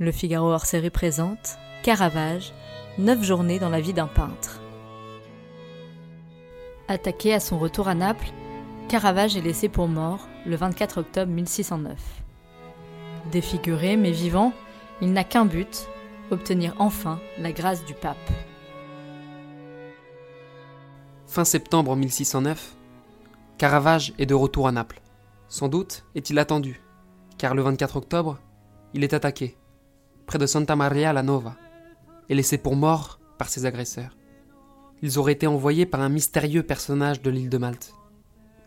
Le Figaro hors série présente Caravage, 9 journées dans la vie d'un peintre. Attaqué à son retour à Naples, Caravage est laissé pour mort le 24 octobre 1609. Défiguré mais vivant, il n'a qu'un but, obtenir enfin la grâce du pape. Fin septembre 1609, Caravage est de retour à Naples. Sans doute est-il attendu, car le 24 octobre, il est attaqué, près de Santa Maria la Nova, et laissé pour mort par ses agresseurs. Ils auraient été envoyés par un mystérieux personnage de l'île de Malte.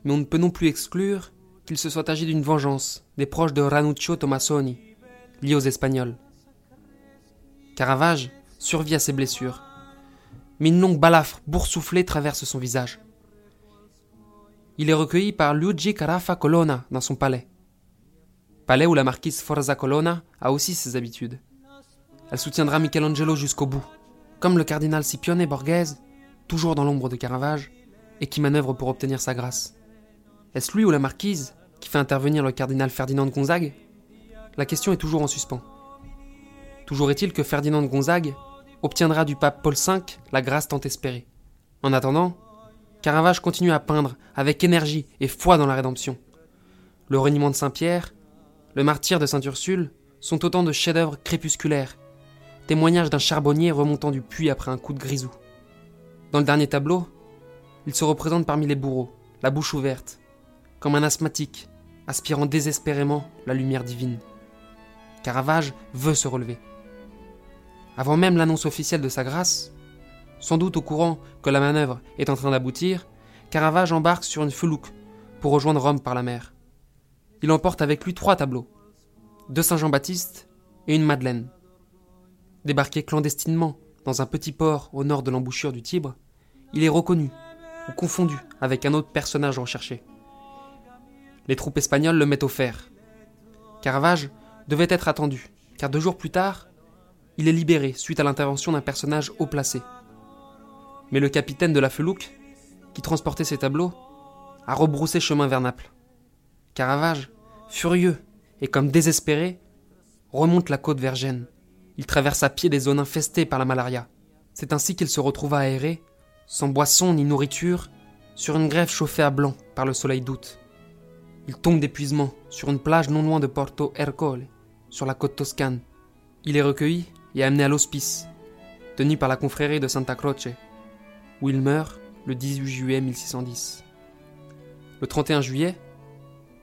Mais on ne peut non plus exclure qu'il se soit agi d'une vengeance des proches de Ranuccio Tomassoni, liés aux Espagnols. Caravage survit à ses blessures, mais une longue balafre boursouflée traverse son visage. Il est recueilli par Luigi Carafa Colonna dans son palais. Palais où la marquise Forza Colonna a aussi ses habitudes. Elle soutiendra Michelangelo jusqu'au bout, comme le cardinal Scipione Borghese, toujours dans l'ombre de Caravage, et qui manœuvre pour obtenir sa grâce. Est-ce lui ou la marquise qui fait intervenir le cardinal Ferdinand Gonzague? La question est toujours en suspens. Toujours est-il que Ferdinand Gonzague obtiendra du pape Paul V la grâce tant espérée. En attendant, Caravage continue à peindre avec énergie et foi dans la rédemption. Le reniement de Saint-Pierre, le martyr de Sainte-Ursule sont autant de chefs-d'œuvre crépusculaires, témoignages d'un charbonnier remontant du puits après un coup de grisou. Dans le dernier tableau, il se représente parmi les bourreaux, la bouche ouverte, comme un asthmatique, aspirant désespérément la lumière divine. Caravage veut se relever. Avant même l'annonce officielle de sa grâce, sans doute au courant que la manœuvre est en train d'aboutir, Caravage embarque sur une felouque pour rejoindre Rome par la mer. Il emporte avec lui trois tableaux, deux Saint Jean-Baptiste et une Madeleine. Débarqué clandestinement dans un petit port au nord de l'embouchure du Tibre, il est reconnu ou confondu avec un autre personnage recherché. Les troupes espagnoles le mettent au fer. Caravage devait être attendu, car deux jours plus tard, il est libéré suite à l'intervention d'un personnage haut placé. Mais le capitaine de la felouque, qui transportait ses tableaux, a rebroussé chemin vers Naples. Caravage, furieux et comme désespéré, remonte la côte vers Gênes. Il traverse à pied des zones infestées par la malaria. C'est ainsi qu'il se retrouva aéré, sans boisson ni nourriture, sur une grève chauffée à blanc par le soleil d'août. Il tombe d'épuisement sur une plage non loin de Porto Ercole, sur la côte toscane. Il est recueilli et amené à l'hospice, tenu par la confrérie de Santa Croce, où il meurt le 18 juillet 1610. Le 31 juillet,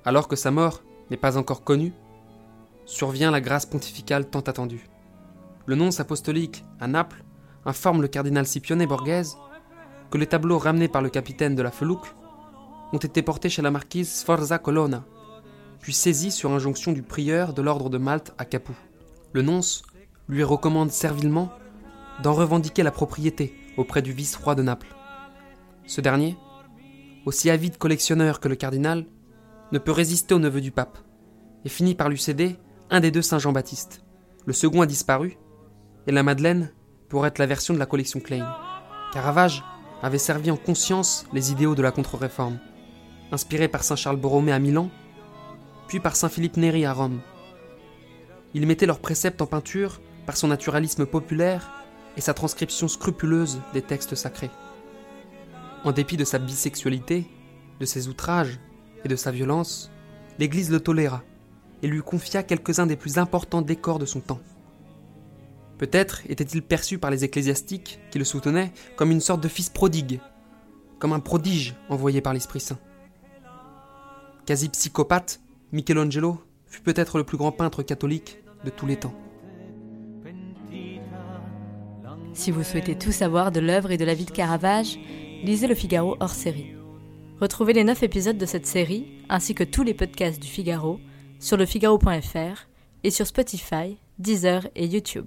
alors que sa mort n'est pas encore connue, survient la grâce pontificale tant attendue. Le nonce apostolique à Naples informe le cardinal Scipione Borghese que les tableaux ramenés par le capitaine de la felouque ont été portés chez la marquise Sforza Colonna, puis saisis sur injonction du prieur de l'ordre de Malte à Capoue. Le nonce lui recommande servilement d'en revendiquer la propriété auprès du vice-roi de Naples. Ce dernier, aussi avide collectionneur que le cardinal, ne peut résister au neveu du pape, et finit par lui céder un des deux Saint Jean-Baptiste. Le second a disparu, et la Madeleine pourrait être la version de la collection Klein. Caravage avait servi en conscience les idéaux de la contre-réforme, inspiré par Saint Charles Borromée à Milan, puis par Saint Philippe Néri à Rome. Il mettait leurs préceptes en peinture par son naturalisme populaire et sa transcription scrupuleuse des textes sacrés. En dépit de sa bisexualité, de ses outrages et de sa violence, l'Église le toléra et lui confia quelques-uns des plus importants décors de son temps. Peut-être était-il perçu par les ecclésiastiques qui le soutenaient comme une sorte de fils prodigue, comme un prodige envoyé par l'Esprit Saint. Quasi psychopathe, Michelangelo fut peut-être le plus grand peintre catholique de tous les temps. Si vous souhaitez tout savoir de l'œuvre et de la vie de Caravage, lisez Le Figaro hors série. Retrouvez les 9 épisodes de cette série, ainsi que tous les podcasts du Figaro, sur lefigaro.fr et sur Spotify, Deezer et YouTube.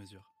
mesure.